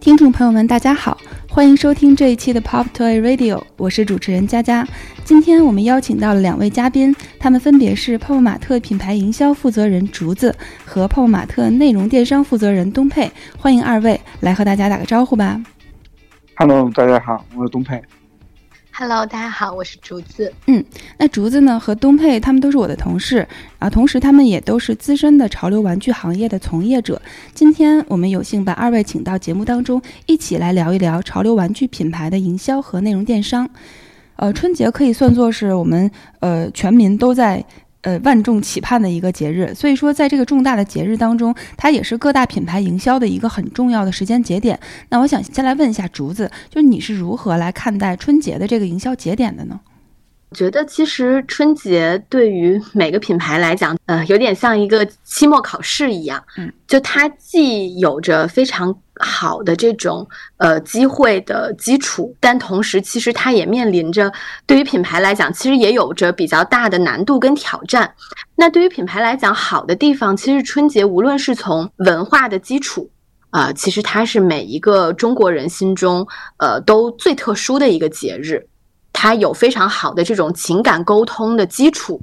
听众朋友们，大家好，欢迎收听这一期的 Pop Toy Radio，我是主持人佳佳。今天我们邀请到了两位嘉宾，他们分别是泡泡玛特品牌营销负责人竹子和泡泡玛特内容电商负责人东佩。欢迎二位来和大家打个招呼吧。Hello，大家好，我是东佩。Hello，大家好，我是竹子。嗯，那竹子呢和东佩他们都是我的同事啊，同时他们也都是资深的潮流玩具行业的从业者。今天我们有幸把二位请到节目当中，一起来聊一聊潮流玩具品牌的营销和内容电商。呃，春节可以算作是我们呃全民都在。呃，万众期盼的一个节日，所以说在这个重大的节日当中，它也是各大品牌营销的一个很重要的时间节点。那我想先来问一下竹子，就是你是如何来看待春节的这个营销节点的呢？我觉得其实春节对于每个品牌来讲，呃，有点像一个期末考试一样，嗯，就它既有着非常好的这种呃机会的基础，但同时其实它也面临着对于品牌来讲，其实也有着比较大的难度跟挑战。那对于品牌来讲，好的地方其实春节无论是从文化的基础啊，其实它是每一个中国人心中呃都最特殊的一个节日。他有非常好的这种情感沟通的基础，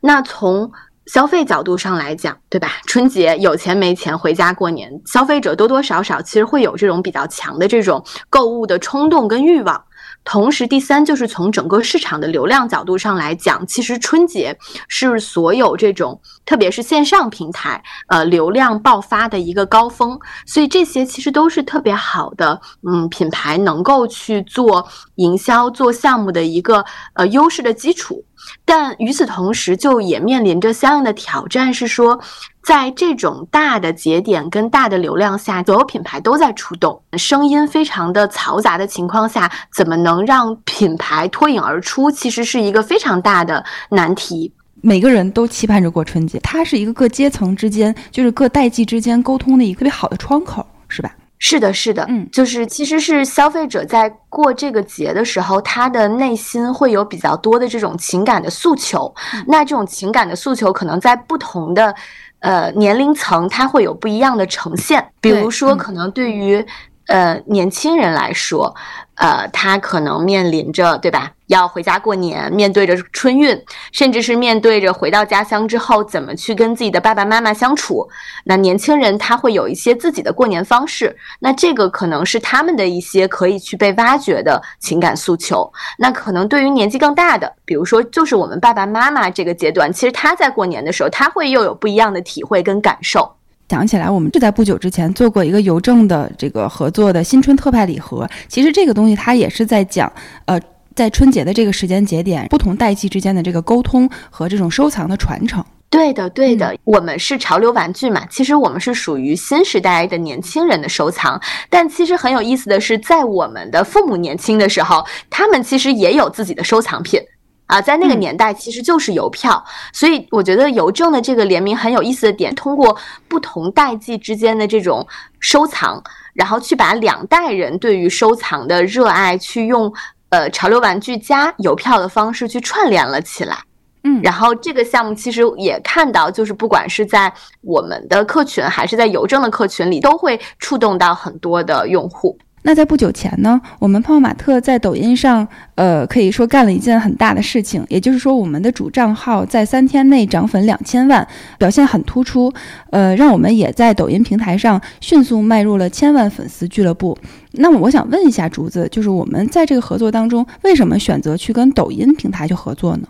那从消费角度上来讲，对吧？春节有钱没钱回家过年，消费者多多少少其实会有这种比较强的这种购物的冲动跟欲望。同时，第三就是从整个市场的流量角度上来讲，其实春节是所有这种，特别是线上平台，呃，流量爆发的一个高峰。所以这些其实都是特别好的，嗯，品牌能够去做营销、做项目的一个呃优势的基础。但与此同时，就也面临着相应的挑战，是说，在这种大的节点跟大的流量下，所有品牌都在出动，声音非常的嘈杂的情况下，怎么能让品牌脱颖而出，其实是一个非常大的难题。每个人都期盼着过春节，它是一个各阶层之间，就是各代际之间沟通的一个特别好的窗口，是吧？是的，是的，嗯，就是其实是消费者在过这个节的时候，他的内心会有比较多的这种情感的诉求。那这种情感的诉求，可能在不同的呃年龄层，它会有不一样的呈现。比如说，可能对于呃年轻人来说，呃，他可能面临着，对吧？要回家过年，面对着春运，甚至是面对着回到家乡之后怎么去跟自己的爸爸妈妈相处。那年轻人他会有一些自己的过年方式，那这个可能是他们的一些可以去被挖掘的情感诉求。那可能对于年纪更大的，比如说就是我们爸爸妈妈这个阶段，其实他在过年的时候，他会又有不一样的体会跟感受。讲起来，我们就在不久之前做过一个邮政的这个合作的新春特派礼盒。其实这个东西它也是在讲，呃。在春节的这个时间节点，不同代际之间的这个沟通和这种收藏的传承，对的，对的。我们是潮流玩具嘛，其实我们是属于新时代的年轻人的收藏。但其实很有意思的是，在我们的父母年轻的时候，他们其实也有自己的收藏品啊。在那个年代，其实就是邮票。所以我觉得邮政的这个联名很有意思的点，通过不同代际之间的这种收藏，然后去把两代人对于收藏的热爱去用。呃，潮流玩具加邮票的方式去串联了起来，嗯，然后这个项目其实也看到，就是不管是在我们的客群还是在邮政的客群里，都会触动到很多的用户。那在不久前呢，我们泡泡玛特在抖音上，呃，可以说干了一件很大的事情，也就是说，我们的主账号在三天内涨粉两千万，表现很突出，呃，让我们也在抖音平台上迅速迈入了千万粉丝俱乐部。那么，我想问一下竹子，就是我们在这个合作当中，为什么选择去跟抖音平台去合作呢？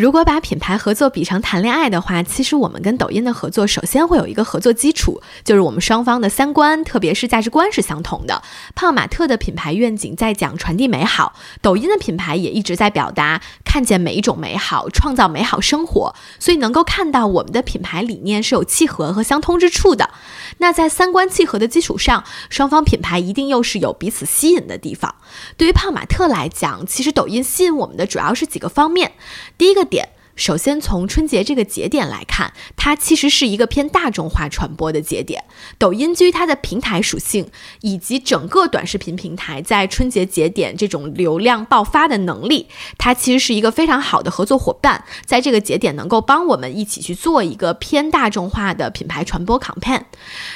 如果把品牌合作比成谈恋爱的话，其实我们跟抖音的合作，首先会有一个合作基础，就是我们双方的三观，特别是价值观是相同的。胖玛特的品牌愿景在讲传递美好，抖音的品牌也一直在表达看见每一种美好，创造美好生活，所以能够看到我们的品牌理念是有契合和相通之处的。那在三观契合的基础上，双方品牌一定又是有彼此吸引的地方。对于胖玛特来讲，其实抖音吸引我们的主要是几个方面，第一个。点首先从春节这个节点来看，它其实是一个偏大众化传播的节点。抖音基于它的平台属性以及整个短视频平台在春节节点这种流量爆发的能力，它其实是一个非常好的合作伙伴，在这个节点能够帮我们一起去做一个偏大众化的品牌传播 campaign。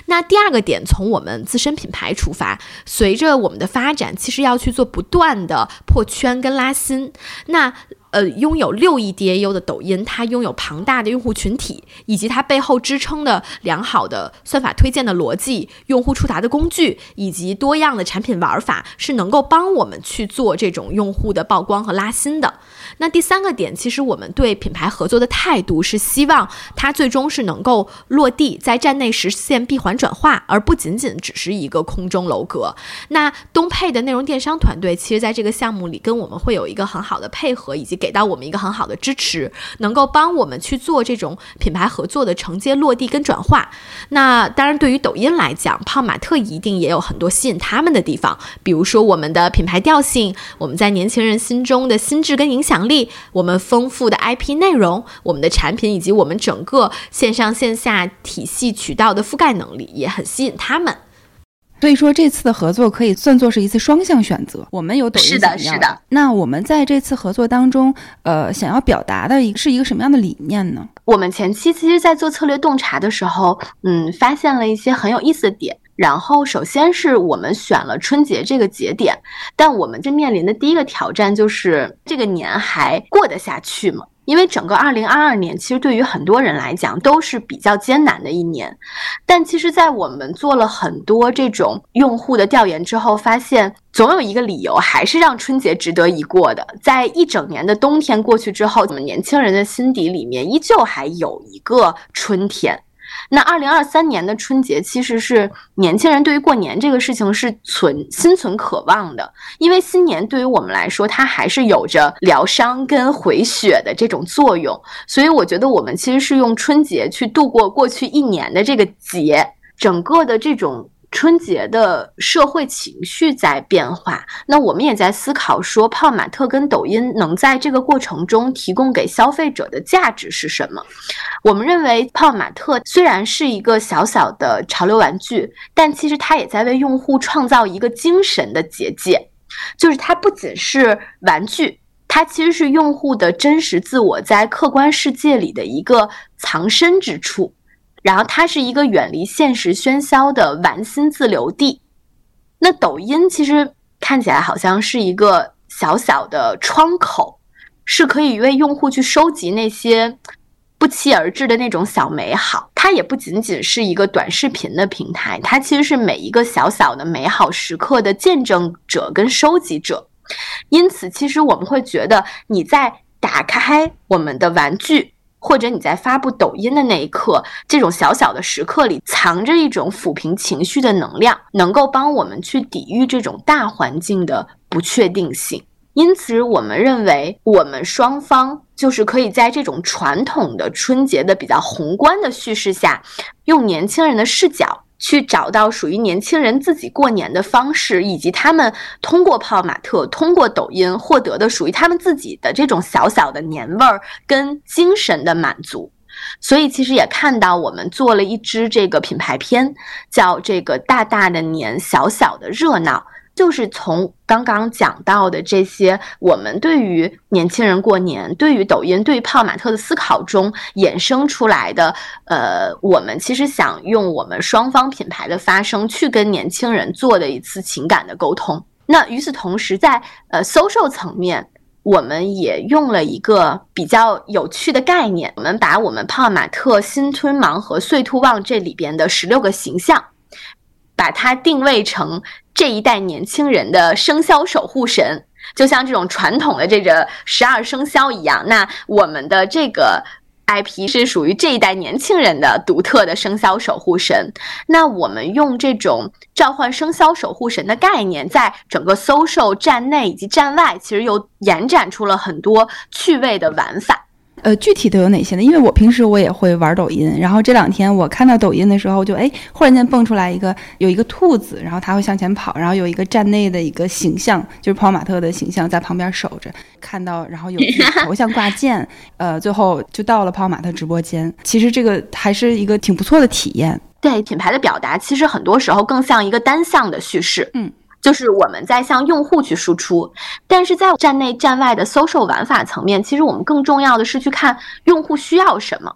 那第二个点，从我们自身品牌出发，随着我们的发展，其实要去做不断的破圈跟拉新。那呃，拥有六亿 DAU 的抖音，它拥有庞大的用户群体，以及它背后支撑的良好的算法推荐的逻辑、用户触达的工具，以及多样的产品玩法，是能够帮我们去做这种用户的曝光和拉新的。那第三个点，其实我们对品牌合作的态度是希望它最终是能够落地，在站内实现闭环转化，而不仅仅只是一个空中楼阁。那东配的内容电商团队，其实在这个项目里跟我们会有一个很好的配合，以及。给到我们一个很好的支持，能够帮我们去做这种品牌合作的承接、落地跟转化。那当然，对于抖音来讲，泡玛特一定也有很多吸引他们的地方，比如说我们的品牌调性，我们在年轻人心中的心智跟影响力，我们丰富的 IP 内容，我们的产品以及我们整个线上线下体系渠道的覆盖能力，也很吸引他们。所以说，这次的合作可以算作是一次双向选择。我们有抖音是的，是的。那我们在这次合作当中，呃，想要表达的一是一个什么样的理念呢？我们前期其实，在做策略洞察的时候，嗯，发现了一些很有意思的点。然后，首先是我们选了春节这个节点，但我们这面临的第一个挑战就是这个年还过得下去吗？因为整个二零二二年，其实对于很多人来讲都是比较艰难的一年，但其实，在我们做了很多这种用户的调研之后，发现总有一个理由还是让春节值得一过的。在一整年的冬天过去之后，我们年轻人的心底里面依旧还有一个春天。那二零二三年的春节，其实是年轻人对于过年这个事情是存心存渴望的，因为新年对于我们来说，它还是有着疗伤跟回血的这种作用，所以我觉得我们其实是用春节去度过过去一年的这个节，整个的这种。春节的社会情绪在变化，那我们也在思考说，泡玛特跟抖音能在这个过程中提供给消费者的价值是什么？我们认为，泡玛特虽然是一个小小的潮流玩具，但其实它也在为用户创造一个精神的结界，就是它不仅是玩具，它其实是用户的真实自我在客观世界里的一个藏身之处。然后它是一个远离现实喧嚣的玩心自留地。那抖音其实看起来好像是一个小小的窗口，是可以为用户去收集那些不期而至的那种小美好。它也不仅仅是一个短视频的平台，它其实是每一个小小的美好时刻的见证者跟收集者。因此，其实我们会觉得你在打开我们的玩具。或者你在发布抖音的那一刻，这种小小的时刻里藏着一种抚平情绪的能量，能够帮我们去抵御这种大环境的不确定性。因此，我们认为我们双方就是可以在这种传统的春节的比较宏观的叙事下，用年轻人的视角。去找到属于年轻人自己过年的方式，以及他们通过泡玛特、通过抖音获得的属于他们自己的这种小小的年味儿跟精神的满足。所以，其实也看到我们做了一支这个品牌片，叫这个大大的年，小小的热闹。就是从刚刚讲到的这些，我们对于年轻人过年、对于抖音、对于泡玛特的思考中衍生出来的，呃，我们其实想用我们双方品牌的发声去跟年轻人做的一次情感的沟通。那与此同时，在呃 social 层面，我们也用了一个比较有趣的概念，我们把我们泡玛特新春盲盒岁兔旺这里边的十六个形象，把它定位成。这一代年轻人的生肖守护神，就像这种传统的这个十二生肖一样。那我们的这个 IP 是属于这一代年轻人的独特的生肖守护神。那我们用这种召唤生肖守护神的概念，在整个 social 站内以及站外，其实又延展出了很多趣味的玩法。呃，具体都有哪些呢？因为我平时我也会玩抖音，然后这两天我看到抖音的时候，就哎，忽然间蹦出来一个有一个兔子，然后它会向前跑，然后有一个站内的一个形象，就是泡泡玛特的形象在旁边守着，看到，然后有头像挂件，呃，最后就到了泡泡玛特直播间。其实这个还是一个挺不错的体验。对品牌的表达，其实很多时候更像一个单向的叙事。嗯。就是我们在向用户去输出，但是在站内站外的 social 玩法层面，其实我们更重要的是去看用户需要什么。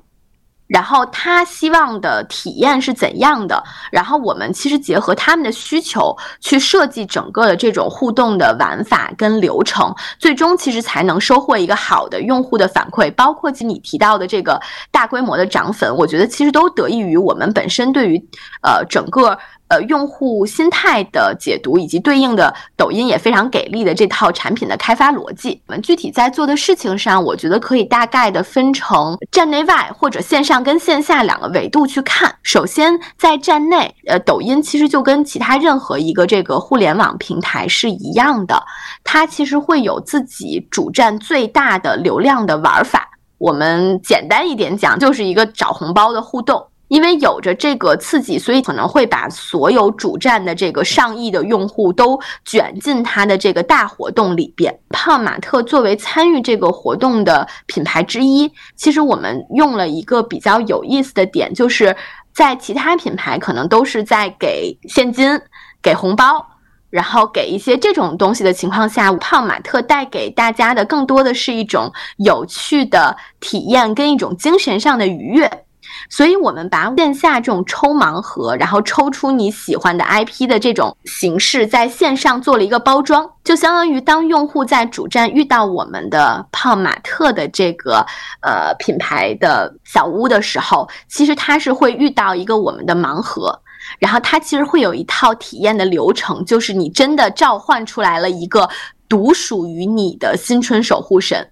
然后他希望的体验是怎样的？然后我们其实结合他们的需求去设计整个的这种互动的玩法跟流程，最终其实才能收获一个好的用户的反馈。包括其你提到的这个大规模的涨粉，我觉得其实都得益于我们本身对于呃整个。呃，用户心态的解读以及对应的抖音也非常给力的这套产品的开发逻辑，我们具体在做的事情上，我觉得可以大概的分成站内外或者线上跟线下两个维度去看。首先，在站内，呃，抖音其实就跟其他任何一个这个互联网平台是一样的，它其实会有自己主站最大的流量的玩法。我们简单一点讲，就是一个找红包的互动。因为有着这个刺激，所以可能会把所有主站的这个上亿的用户都卷进它的这个大活动里边。胖玛特作为参与这个活动的品牌之一，其实我们用了一个比较有意思的点，就是在其他品牌可能都是在给现金、给红包，然后给一些这种东西的情况下，胖玛特带给大家的更多的是一种有趣的体验跟一种精神上的愉悦。所以，我们把线下这种抽盲盒，然后抽出你喜欢的 IP 的这种形式，在线上做了一个包装，就相当于当用户在主站遇到我们的泡玛特的这个呃品牌的小屋的时候，其实他是会遇到一个我们的盲盒，然后它其实会有一套体验的流程，就是你真的召唤出来了一个独属于你的新春守护神。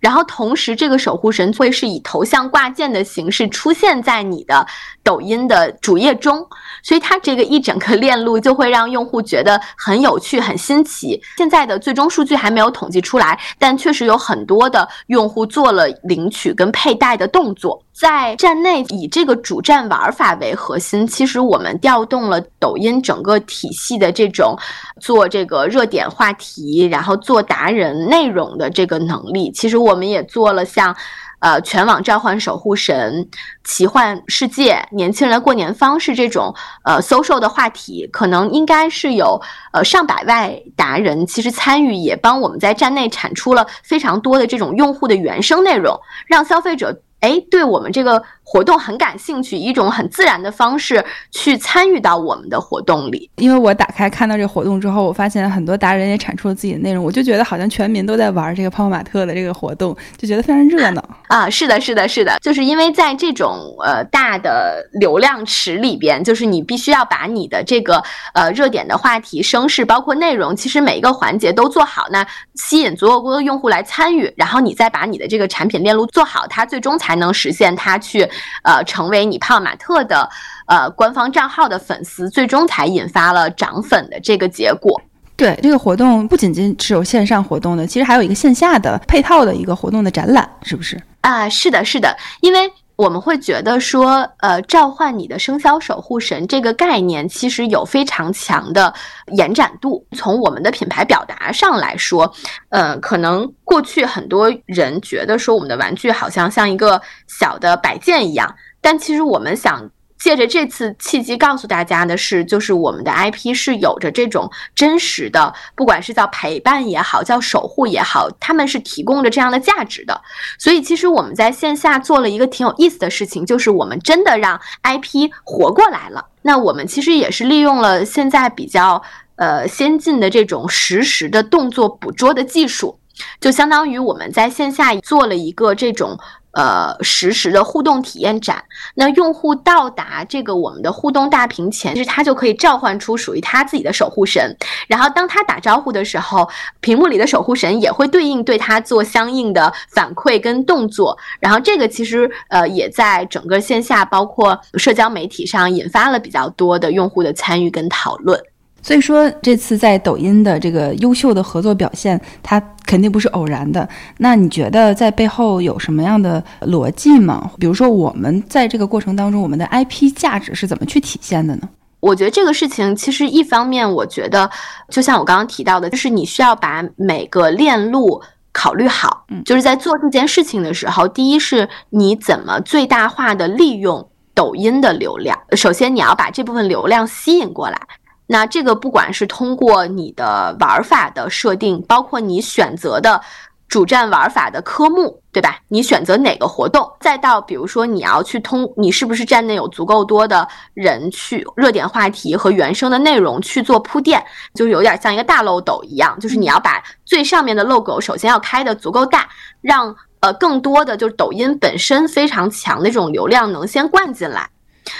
然后同时，这个守护神会是以头像挂件的形式出现在你的抖音的主页中，所以它这个一整个链路就会让用户觉得很有趣、很新奇。现在的最终数据还没有统计出来，但确实有很多的用户做了领取跟佩戴的动作。在站内以这个主站玩法为核心，其实我们调动了抖音整个体系的这种做这个热点话题，然后做达人内容的这个能力。其实我们也做了像，呃，全网召唤守护神、奇幻世界、年轻人的过年方式这种呃 social 的话题，可能应该是有呃上百万达人其实参与，也帮我们在站内产出了非常多的这种用户的原生内容，让消费者。哎，对我们这个活动很感兴趣，一种很自然的方式去参与到我们的活动里。因为我打开看到这个活动之后，我发现很多达人也产出了自己的内容，我就觉得好像全民都在玩这个泡泡玛特的这个活动，就觉得非常热闹啊！是的，是的，是的，就是因为在这种呃大的流量池里边，就是你必须要把你的这个呃热点的话题、声势，包括内容，其实每一个环节都做好，那吸引足够多的用户来参与，然后你再把你的这个产品链路做好，它最终才。能实现它去，呃，成为你泡玛特的，呃，官方账号的粉丝，最终才引发了涨粉的这个结果。对这个活动，不仅仅是有线上活动的，其实还有一个线下的配套的一个活动的展览，是不是？啊，是的，是的，因为。我们会觉得说，呃，召唤你的生肖守护神这个概念其实有非常强的延展度。从我们的品牌表达上来说，呃，可能过去很多人觉得说我们的玩具好像像一个小的摆件一样，但其实我们想。借着这次契机，告诉大家的是，就是我们的 IP 是有着这种真实的，不管是叫陪伴也好，叫守护也好，他们是提供着这样的价值的。所以，其实我们在线下做了一个挺有意思的事情，就是我们真的让 IP 活过来了。那我们其实也是利用了现在比较呃先进的这种实时的动作捕捉的技术，就相当于我们在线下做了一个这种。呃，实时的互动体验展，那用户到达这个我们的互动大屏前，其实他就可以召唤出属于他自己的守护神，然后当他打招呼的时候，屏幕里的守护神也会对应对他做相应的反馈跟动作，然后这个其实呃也在整个线下包括社交媒体上引发了比较多的用户的参与跟讨论。所以说这次在抖音的这个优秀的合作表现，它肯定不是偶然的。那你觉得在背后有什么样的逻辑吗？比如说我们在这个过程当中，我们的 IP 价值是怎么去体现的呢？我觉得这个事情其实一方面，我觉得就像我刚刚提到的，就是你需要把每个链路考虑好。嗯，就是在做这件事情的时候，第一是你怎么最大化的利用抖音的流量。首先你要把这部分流量吸引过来。那这个不管是通过你的玩法的设定，包括你选择的主站玩法的科目，对吧？你选择哪个活动，再到比如说你要去通，你是不是站内有足够多的人去热点话题和原生的内容去做铺垫，就有点像一个大漏斗一样，就是你要把最上面的 logo 首先要开的足够大，让呃更多的就是抖音本身非常强的这种流量能先灌进来。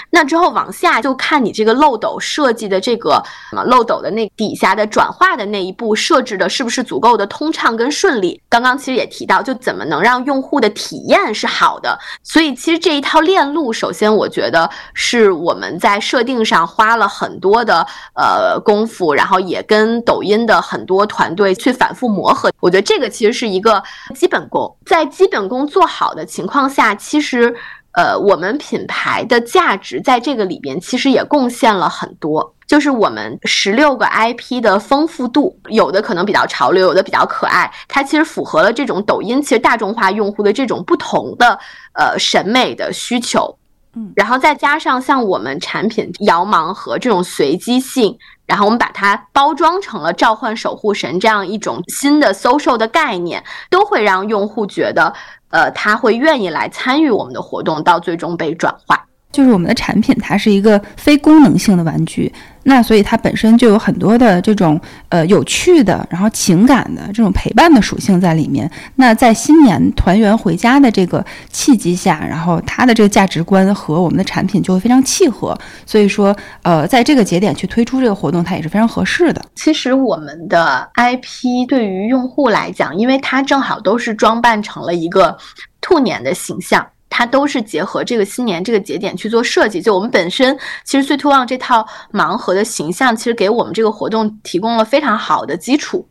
那之后往下就看你这个漏斗设计的这个漏斗的那底下的转化的那一步设置的是不是足够的通畅跟顺利？刚刚其实也提到，就怎么能让用户的体验是好的。所以其实这一套链路，首先我觉得是我们在设定上花了很多的呃功夫，然后也跟抖音的很多团队去反复磨合。我觉得这个其实是一个基本功，在基本功做好的情况下，其实。呃，我们品牌的价值在这个里边其实也贡献了很多，就是我们十六个 IP 的丰富度，有的可能比较潮流，有的比较可爱，它其实符合了这种抖音其实大众化用户的这种不同的呃审美的需求，嗯，然后再加上像我们产品摇盲盒这种随机性，然后我们把它包装成了召唤守护神这样一种新的 social 的概念，都会让用户觉得。呃，他会愿意来参与我们的活动，到最终被转化。就是我们的产品，它是一个非功能性的玩具。那所以它本身就有很多的这种呃有趣的，然后情感的这种陪伴的属性在里面。那在新年团圆回家的这个契机下，然后它的这个价值观和我们的产品就会非常契合。所以说，呃，在这个节点去推出这个活动，它也是非常合适的。其实我们的 IP 对于用户来讲，因为它正好都是装扮成了一个兔年的形象。它都是结合这个新年这个节点去做设计，就我们本身其实最图旺这套盲盒的形象，其实给我们这个活动提供了非常好的基础。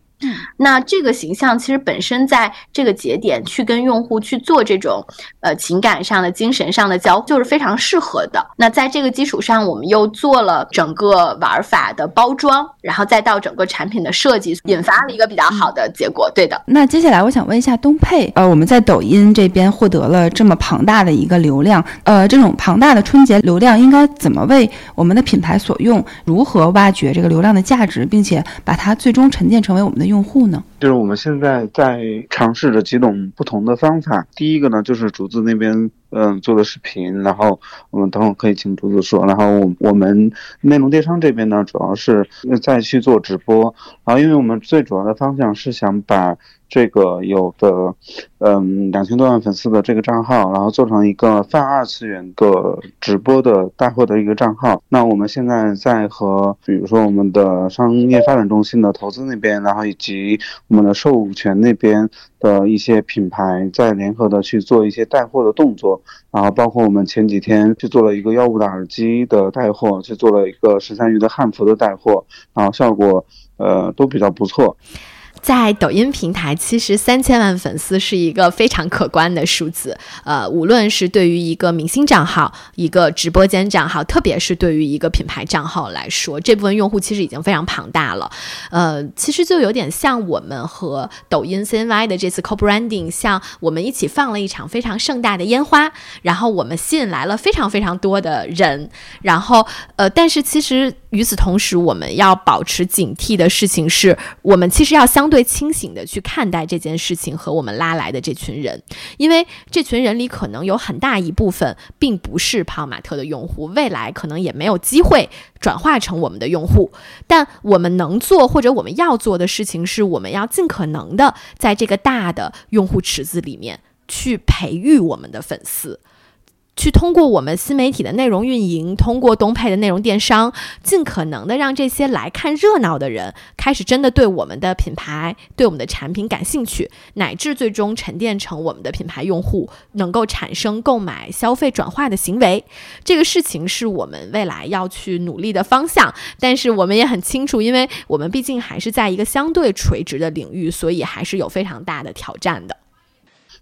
那这个形象其实本身在这个节点去跟用户去做这种呃情感上的、精神上的交，就是非常适合的。那在这个基础上，我们又做了整个玩法的包装，然后再到整个产品的设计，引发了一个比较好的结果。对的。那接下来我想问一下东配，呃，我们在抖音这边获得了这么庞大的一个流量，呃，这种庞大的春节流量应该怎么为我们的品牌所用？如何挖掘这个流量的价值，并且把它最终沉淀成为我们的用？户呢？就是我们现在在尝试着几种不同的方法。第一个呢，就是竹子那边嗯做的视频，然后我们等会可以请竹子说。然后我我们内容电商这边呢，主要是再去做直播。然后因为我们最主要的方向是想把。这个有的，嗯，两千多万粉丝的这个账号，然后做成一个泛二次元的直播的带货的一个账号。那我们现在在和，比如说我们的商业发展中心的投资那边，然后以及我们的授权那边的一些品牌，在联合的去做一些带货的动作。然后包括我们前几天去做了一个幺五的耳机的带货，去做了一个十三余的汉服的带货，然后效果呃都比较不错。在抖音平台，其实三千万粉丝是一个非常可观的数字。呃，无论是对于一个明星账号、一个直播间账号，特别是对于一个品牌账号来说，这部分用户其实已经非常庞大了。呃，其实就有点像我们和抖音 CNY 的这次 co-branding，像我们一起放了一场非常盛大的烟花，然后我们吸引来了非常非常多的人。然后，呃，但是其实与此同时，我们要保持警惕的事情是，我们其实要相对。清醒的去看待这件事情和我们拉来的这群人，因为这群人里可能有很大一部分并不是泡玛特的用户，未来可能也没有机会转化成我们的用户。但我们能做或者我们要做的事情是，我们要尽可能的在这个大的用户池子里面去培育我们的粉丝。去通过我们新媒体的内容运营，通过东配的内容电商，尽可能的让这些来看热闹的人开始真的对我们的品牌、对我们的产品感兴趣，乃至最终沉淀成我们的品牌用户，能够产生购买、消费、转化的行为。这个事情是我们未来要去努力的方向。但是我们也很清楚，因为我们毕竟还是在一个相对垂直的领域，所以还是有非常大的挑战的。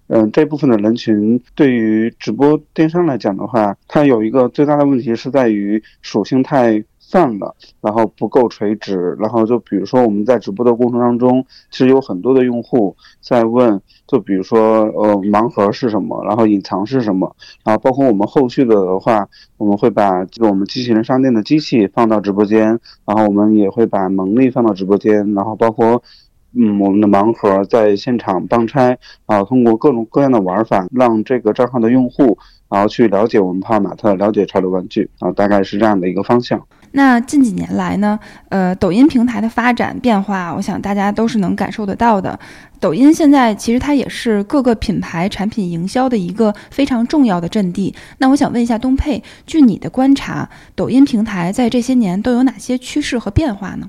嗯，这部分的人群对于直播电商来讲的话，它有一个最大的问题是在于属性太泛了，然后不够垂直。然后就比如说我们在直播的过程当中，其实有很多的用户在问，就比如说呃盲盒是什么，然后隐藏是什么，然后包括我们后续的话，我们会把这个我们机器人商店的机器放到直播间，然后我们也会把蒙力放到直播间，然后包括。嗯，我们的盲盒在现场帮拆，然后通过各种各样的玩法，让这个账号的用户，然后去了解我们泡泡玛特，了解潮流玩具，啊，大概是这样的一个方向。那近几年来呢，呃，抖音平台的发展变化，我想大家都是能感受得到的。抖音现在其实它也是各个品牌产品营销的一个非常重要的阵地。那我想问一下东佩，据你的观察，抖音平台在这些年都有哪些趋势和变化呢？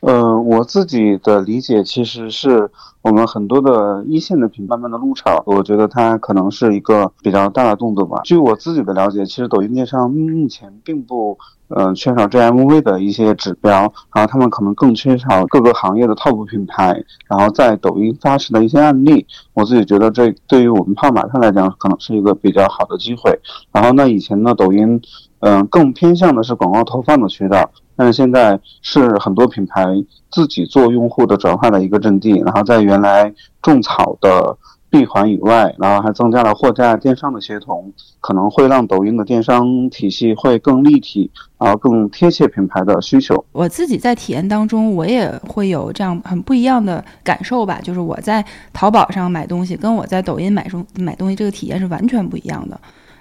呃，我自己的理解其实是我们很多的一线的品牌们的入场，我觉得它可能是一个比较大的动作吧。据我自己的了解，其实抖音电商目前并不呃缺少 GMV 的一些指标，然后他们可能更缺少各个行业的 TOP 品牌，然后在抖音发起的一些案例。我自己觉得这对于我们泡玛特来讲，可能是一个比较好的机会。然后那以前呢，抖音嗯更偏向的是广告投放的渠道。但是现在是很多品牌自己做用户的转化的一个阵地，然后在原来种草的闭环以外，然后还增加了货架电商的协同，可能会让抖音的电商体系会更立体，然后更贴切品牌的需求。我自己在体验当中，我也会有这样很不一样的感受吧，就是我在淘宝上买东西，跟我在抖音买东买东西这个体验是完全不一样的。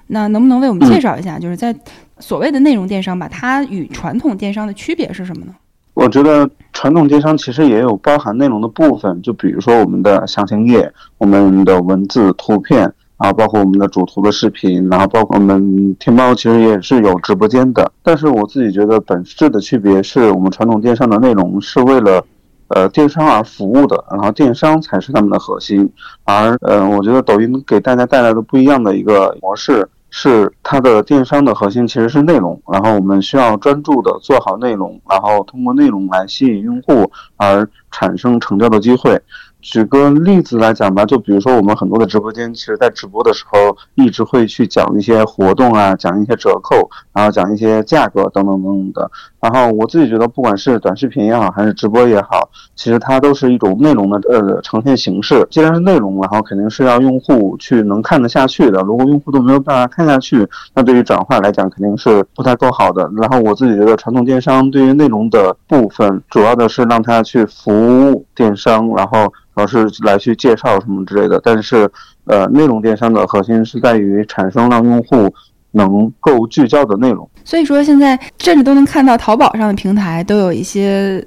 那能不能为我们介绍一下，就是在所谓的内容电商吧，它与传统电商的区别是什么呢？我觉得传统电商其实也有包含内容的部分，就比如说我们的详情页、我们的文字、图片，然后包括我们的主图的视频，然后包括我们天猫其实也是有直播间的。但是我自己觉得本质的区别是我们传统电商的内容是为了呃电商而服务的，然后电商才是他们的核心。而呃，我觉得抖音给大家带来的不一样的一个模式。是它的电商的核心其实是内容，然后我们需要专注的做好内容，然后通过内容来吸引用户而产生成交的机会。举个例子来讲吧，就比如说我们很多的直播间，其实在直播的时候一直会去讲一些活动啊，讲一些折扣，然后讲一些价格等等等等的。然后我自己觉得，不管是短视频也好，还是直播也好，其实它都是一种内容的呃呈现形式。既然是内容，然后肯定是要用户去能看得下去的。如果用户都没有办法看下去，那对于转化来讲肯定是不太够好的。然后我自己觉得，传统电商对于内容的部分，主要的是让它去服务电商，然后。老是来去介绍什么之类的，但是，呃，内容电商的核心是在于产生让用户能够聚焦的内容。所以说，现在甚至都能看到淘宝上的平台都有一些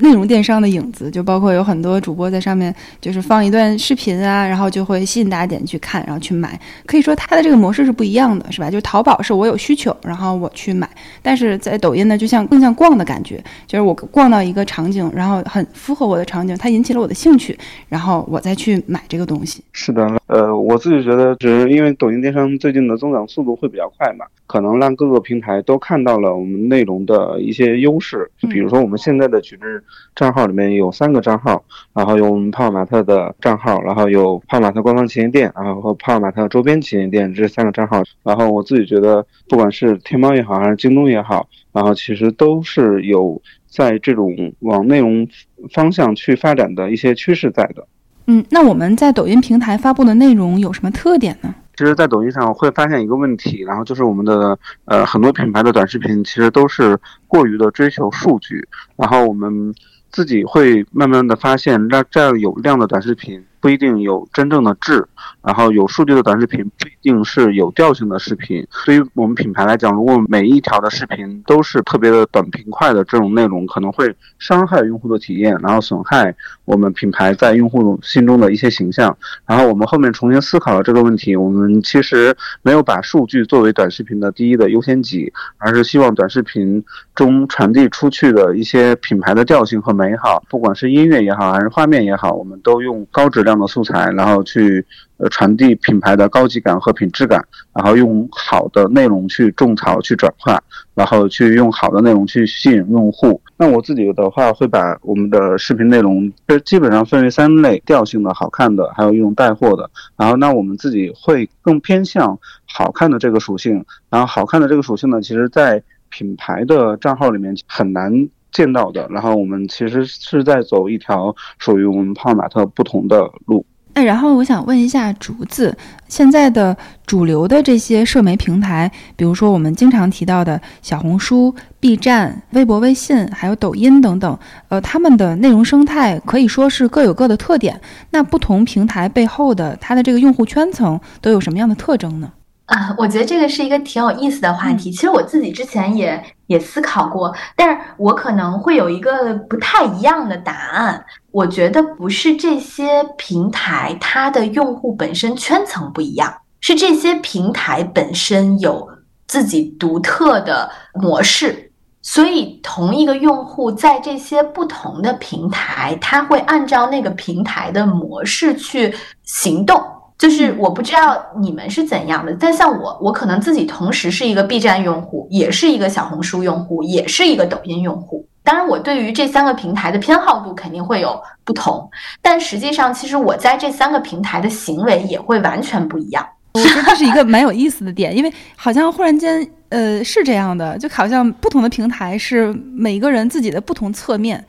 内容电商的影子，就包括有很多主播在上面就是放一段视频啊，然后就会吸引大家点去看，然后去买。可以说它的这个模式是不一样的，是吧？就是淘宝是我有需求，然后我去买；但是在抖音呢，就像更像逛的感觉，就是我逛到一个场景，然后很符合我的场景，它引起了我的兴趣，然后我再去买这个东西。是的，呃，我自己觉得，只是因为抖音电商最近的增长速度会比较快嘛，可能让各个平台。都看到了我们内容的一些优势，就比如说我们现在的矩阵账号里面有三个账号，然后有我们泡泡玛特的账号，然后有泡泡玛特官方旗舰店，然后和泡泡玛特周边旗舰店这三个账号。然后我自己觉得，不管是天猫也好，还是京东也好，然后其实都是有在这种往内容方向去发展的一些趋势在的。嗯，那我们在抖音平台发布的内容有什么特点呢？其实，在抖音上会发现一个问题，然后就是我们的呃很多品牌的短视频其实都是过于的追求数据，然后我们自己会慢慢的发现，那这样有量的短视频不一定有真正的质，然后有数据的短视频不一定是有调性的视频。对于我们品牌来讲，如果每一条的视频都是特别的短平快的这种内容，可能会伤害用户的体验，然后损害我们品牌在用户心中的一些形象。然后我们后面重新思考了这个问题，我们其实没有把数据作为短视频的第一的优先级，而是希望短视频中传递出去的一些品牌的调性和美好，不管是音乐也好，还是画面也好，我们都用高质量样的素材，然后去。呃，传递品牌的高级感和品质感，然后用好的内容去种草、去转化，然后去用好的内容去吸引用户。那我自己的话，会把我们的视频内容，这基本上分为三类：调性的、好看的，还有一种带货的。然后，那我们自己会更偏向好看的这个属性。然后，好看的这个属性呢，其实在品牌的账号里面很难见到的。然后，我们其实是在走一条属于我们泡玛特不同的路。哎，然后我想问一下竹子，现在的主流的这些社媒平台，比如说我们经常提到的小红书、B 站、微博、微信，还有抖音等等，呃，他们的内容生态可以说是各有各的特点。那不同平台背后的它的这个用户圈层都有什么样的特征呢？啊，我觉得这个是一个挺有意思的话题。其实我自己之前也也思考过，但是我可能会有一个不太一样的答案。我觉得不是这些平台它的用户本身圈层不一样，是这些平台本身有自己独特的模式。所以同一个用户在这些不同的平台，他会按照那个平台的模式去行动。就是我不知道你们是怎样的，但像我，我可能自己同时是一个 B 站用户，也是一个小红书用户，也是一个抖音用户。当然，我对于这三个平台的偏好度肯定会有不同，但实际上，其实我在这三个平台的行为也会完全不一样。我觉得这是一个蛮有意思的点，因为好像忽然间，呃，是这样的，就好像不同的平台是每个人自己的不同侧面。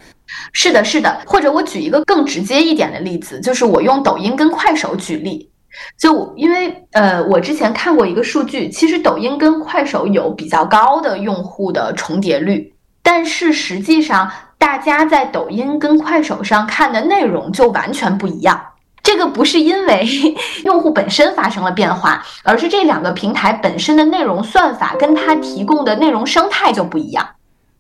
是的，是的。或者我举一个更直接一点的例子，就是我用抖音跟快手举例。就因为呃，我之前看过一个数据，其实抖音跟快手有比较高的用户的重叠率，但是实际上大家在抖音跟快手上看的内容就完全不一样。这个不是因为 用户本身发生了变化，而是这两个平台本身的内容算法跟它提供的内容生态就不一样。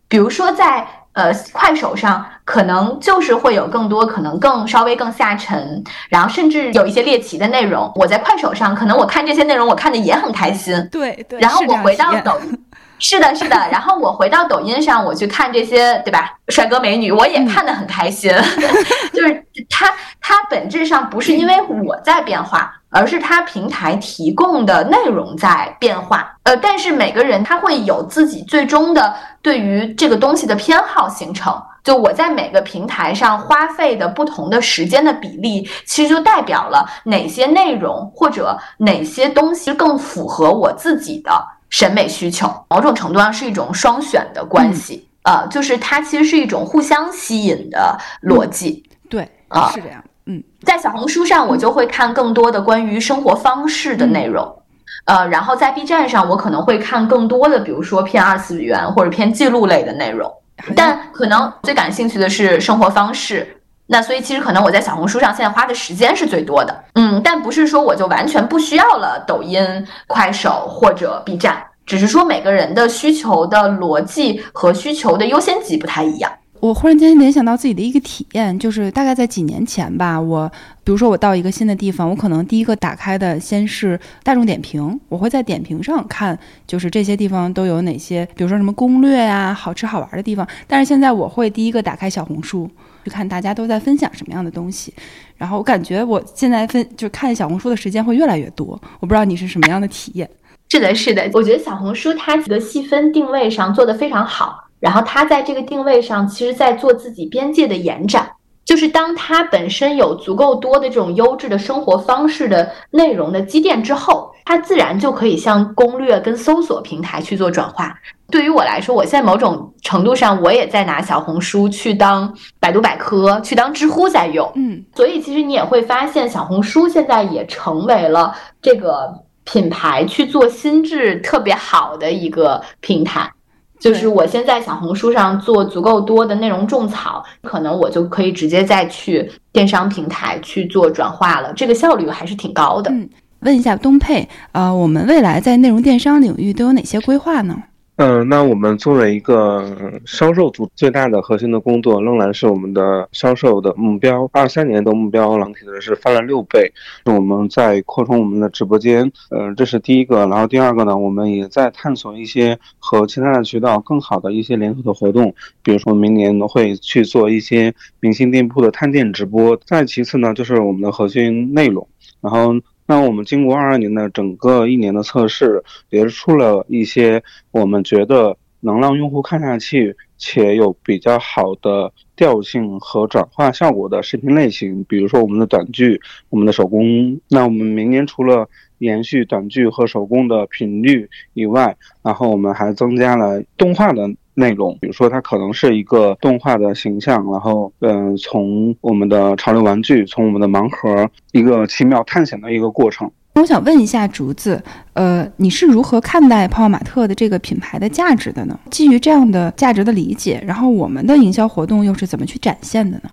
比如说在。呃，快手上可能就是会有更多可能更稍微更下沉，然后甚至有一些猎奇的内容。我在快手上，可能我看这些内容，我看的也很开心。对对。然后我回到抖，是的，是的。然后我回到抖音上，我去看这些，对吧？帅哥美女，我也看得很开心。就是它，它本质上不是因为我在变化。而是它平台提供的内容在变化，呃，但是每个人他会有自己最终的对于这个东西的偏好形成。就我在每个平台上花费的不同的时间的比例，其实就代表了哪些内容或者哪些东西更符合我自己的审美需求。某种程度上是一种双选的关系，呃，就是它其实是一种互相吸引的逻辑。对，啊，是这样。嗯，在小红书上，我就会看更多的关于生活方式的内容，呃，然后在 B 站上，我可能会看更多的，比如说偏二次元或者偏记录类的内容。但可能最感兴趣的是生活方式，那所以其实可能我在小红书上现在花的时间是最多的。嗯，但不是说我就完全不需要了抖音、快手或者 B 站，只是说每个人的需求的逻辑和需求的优先级不太一样。我忽然间联想到自己的一个体验，就是大概在几年前吧。我比如说我到一个新的地方，我可能第一个打开的先是大众点评，我会在点评上看，就是这些地方都有哪些，比如说什么攻略呀、好吃好玩的地方。但是现在我会第一个打开小红书，去看大家都在分享什么样的东西。然后我感觉我现在分就看小红书的时间会越来越多。我不知道你是什么样的体验？是的，是的，我觉得小红书它的细分定位上做得非常好。然后它在这个定位上，其实在做自己边界的延展，就是当它本身有足够多的这种优质的生活方式的内容的积淀之后，它自然就可以向攻略跟搜索平台去做转化。对于我来说，我现在某种程度上我也在拿小红书去当百度百科，去当知乎在用。嗯，所以其实你也会发现，小红书现在也成为了这个品牌去做心智特别好的一个平台。就是我先在小红书上做足够多的内容种草，可能我就可以直接再去电商平台去做转化了，这个效率还是挺高的。嗯，问一下东配，呃，我们未来在内容电商领域都有哪些规划呢？嗯，那我们作为一个销售组，最大的核心的工作仍然是我们的销售的目标。二三年的目标，狼体的是翻了六倍。我们在扩充我们的直播间，呃，这是第一个。然后第二个呢，我们也在探索一些和其他的渠道更好的一些联合的活动，比如说明年会去做一些明星店铺的探店直播。再其次呢，就是我们的核心内容，然后。那我们经过二二年的整个一年的测试，也是出了一些我们觉得能让用户看下去且有比较好的调性和转化效果的视频类型，比如说我们的短剧、我们的手工。那我们明年除了延续短剧和手工的频率以外，然后我们还增加了动画的。内容，比如说它可能是一个动画的形象，然后嗯，从我们的潮流玩具，从我们的盲盒，一个奇妙探险的一个过程。我想问一下竹子，呃，你是如何看待泡泡玛特的这个品牌的价值的呢？基于这样的价值的理解，然后我们的营销活动又是怎么去展现的呢？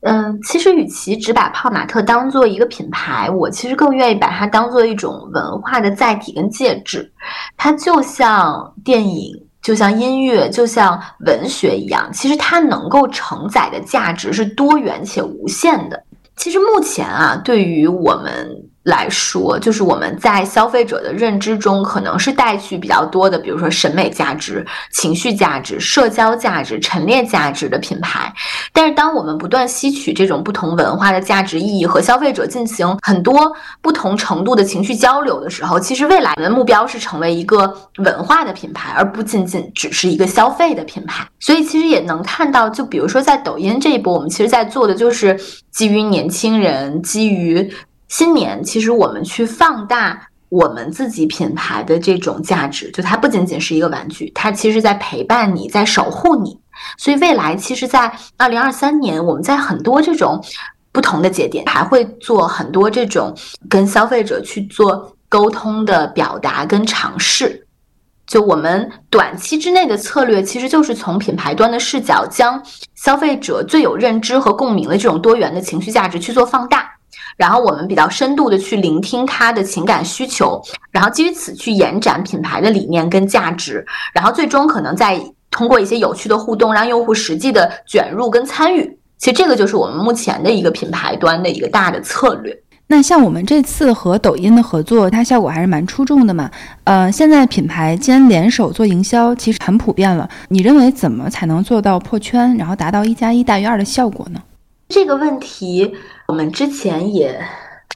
嗯，其实与其只把泡玛特当做一个品牌，我其实更愿意把它当做一种文化的载体跟介质，它就像电影。就像音乐，就像文学一样，其实它能够承载的价值是多元且无限的。其实目前啊，对于我们。来说，就是我们在消费者的认知中，可能是带去比较多的，比如说审美价值、情绪价值、社交价值、陈列价值的品牌。但是，当我们不断吸取这种不同文化的价值意义，和消费者进行很多不同程度的情绪交流的时候，其实未来的目标是成为一个文化的品牌，而不仅仅只是一个消费的品牌。所以，其实也能看到，就比如说在抖音这一波，我们其实在做的就是基于年轻人，基于。新年其实我们去放大我们自己品牌的这种价值，就它不仅仅是一个玩具，它其实在陪伴你，在守护你。所以未来其实，在二零二三年，我们在很多这种不同的节点，还会做很多这种跟消费者去做沟通的表达跟尝试。就我们短期之内的策略，其实就是从品牌端的视角，将消费者最有认知和共鸣的这种多元的情绪价值去做放大。然后我们比较深度的去聆听他的情感需求，然后基于此去延展品牌的理念跟价值，然后最终可能再通过一些有趣的互动，让用户实际的卷入跟参与。其实这个就是我们目前的一个品牌端的一个大的策略。那像我们这次和抖音的合作，它效果还是蛮出众的嘛。呃，现在品牌间联手做营销其实很普遍了。你认为怎么才能做到破圈，然后达到一加一大于二的效果呢？这个问题我们之前也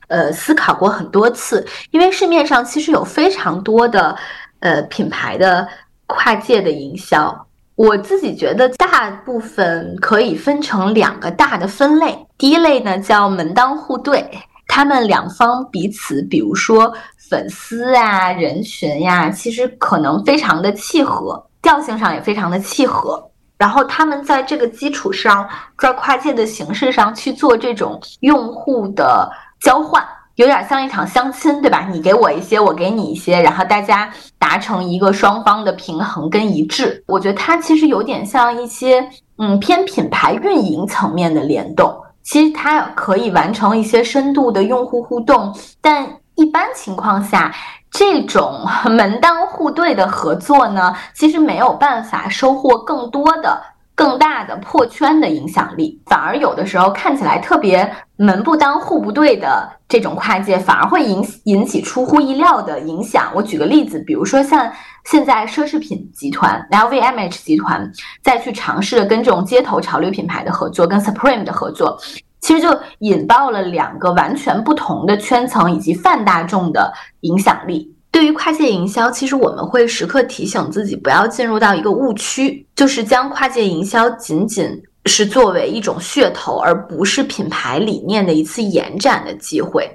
呃思考过很多次，因为市面上其实有非常多的呃品牌的跨界的营销，我自己觉得大部分可以分成两个大的分类。第一类呢叫门当户对，他们两方彼此，比如说粉丝啊、人群呀，其实可能非常的契合，调性上也非常的契合。然后他们在这个基础上，在跨界的形式上去做这种用户的交换，有点像一场相亲，对吧？你给我一些，我给你一些，然后大家达成一个双方的平衡跟一致。我觉得它其实有点像一些嗯偏品牌运营层面的联动，其实它可以完成一些深度的用户互动，但一般情况下。这种门当户对的合作呢，其实没有办法收获更多的、更大的破圈的影响力，反而有的时候看起来特别门不当户不对的这种跨界，反而会引引起出乎意料的影响。我举个例子，比如说像现在奢侈品集团 LVMH 集团再去尝试跟这种街头潮流品牌的合作，跟 Supreme 的合作。其实就引爆了两个完全不同的圈层以及泛大众的影响力。对于跨界营销，其实我们会时刻提醒自己，不要进入到一个误区，就是将跨界营销仅仅是作为一种噱头，而不是品牌理念的一次延展的机会。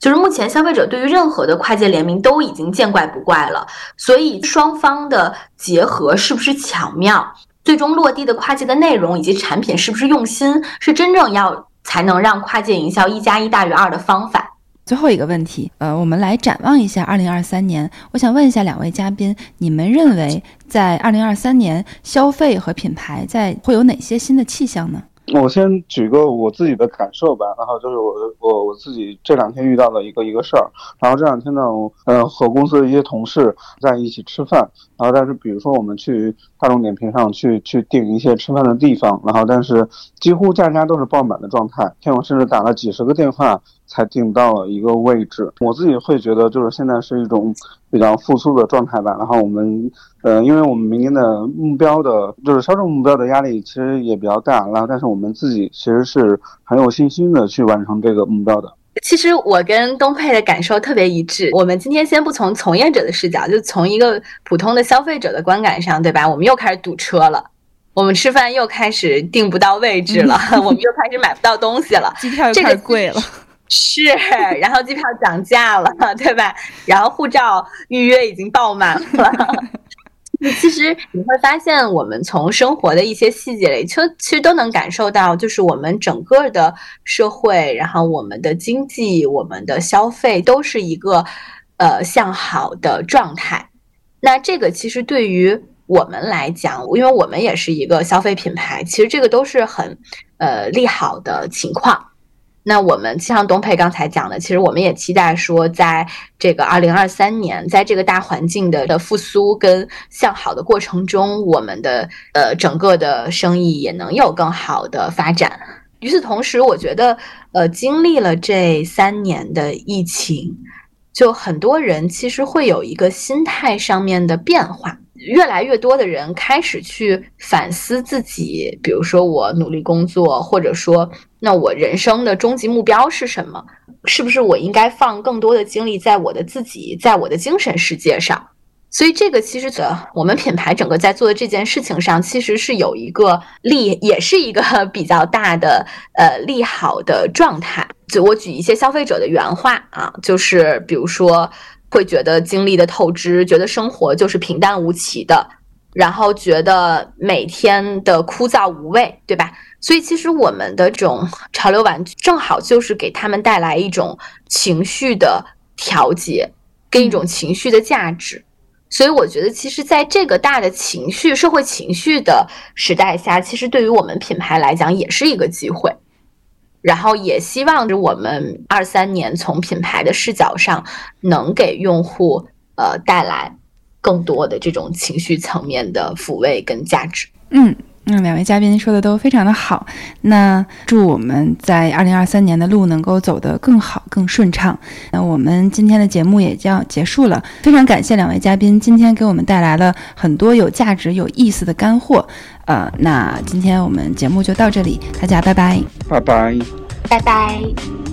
就是目前消费者对于任何的跨界联名都已经见怪不怪了，所以双方的结合是不是巧妙，最终落地的跨界的内容以及产品是不是用心，是真正要。才能让跨界营销一加一大于二的方法。最后一个问题，呃，我们来展望一下二零二三年。我想问一下两位嘉宾，你们认为在二零二三年消费和品牌在会有哪些新的气象呢？我先举个我自己的感受吧，然后就是我我我自己这两天遇到的一个一个事儿，然后这两天呢，呃，和公司的一些同事在一起吃饭，然后但是比如说我们去大众点评上去去订一些吃饭的地方，然后但是几乎家家都是爆满的状态，天我甚至打了几十个电话。才订到了一个位置，我自己会觉得就是现在是一种比较复苏的状态吧。然后我们，呃，因为我们明年的目标的，就是销售目标的压力其实也比较大，然后但是我们自己其实是很有信心的去完成这个目标的。其实我跟东佩的感受特别一致。我们今天先不从从业者的视角，就从一个普通的消费者的观感上，对吧？我们又开始堵车了，我们吃饭又开始订不到位置了，我们又开始买不到东西了，机票又开始贵了。是，然后机票涨价了，对吧？然后护照预约已经爆满了。其实你会发现，我们从生活的一些细节里，其实其实都能感受到，就是我们整个的社会，然后我们的经济、我们的消费都是一个呃向好的状态。那这个其实对于我们来讲，因为我们也是一个消费品牌，其实这个都是很呃利好的情况。那我们像东培刚才讲的，其实我们也期待说，在这个二零二三年，在这个大环境的的复苏跟向好的过程中，我们的呃整个的生意也能有更好的发展。与此同时，我觉得呃经历了这三年的疫情，就很多人其实会有一个心态上面的变化。越来越多的人开始去反思自己，比如说我努力工作，或者说那我人生的终极目标是什么？是不是我应该放更多的精力在我的自己，在我的精神世界上？所以这个其实的我们品牌整个在做的这件事情上，其实是有一个利，也是一个 比较大的呃利好的状态。就我举一些消费者的原话啊，就是比如说。会觉得精力的透支，觉得生活就是平淡无奇的，然后觉得每天的枯燥无味，对吧？所以其实我们的这种潮流玩具，正好就是给他们带来一种情绪的调节，跟一种情绪的价值。所以我觉得，其实在这个大的情绪、社会情绪的时代下，其实对于我们品牌来讲，也是一个机会。然后也希望着我们二三年从品牌的视角上，能给用户呃带来更多的这种情绪层面的抚慰跟价值。嗯，那两位嘉宾说的都非常的好。那祝我们在二零二三年的路能够走得更好、更顺畅。那我们今天的节目也将结束了，非常感谢两位嘉宾今天给我们带来了很多有价值、有意思的干货。呃，那今天我们节目就到这里，大家拜拜，拜拜，拜拜。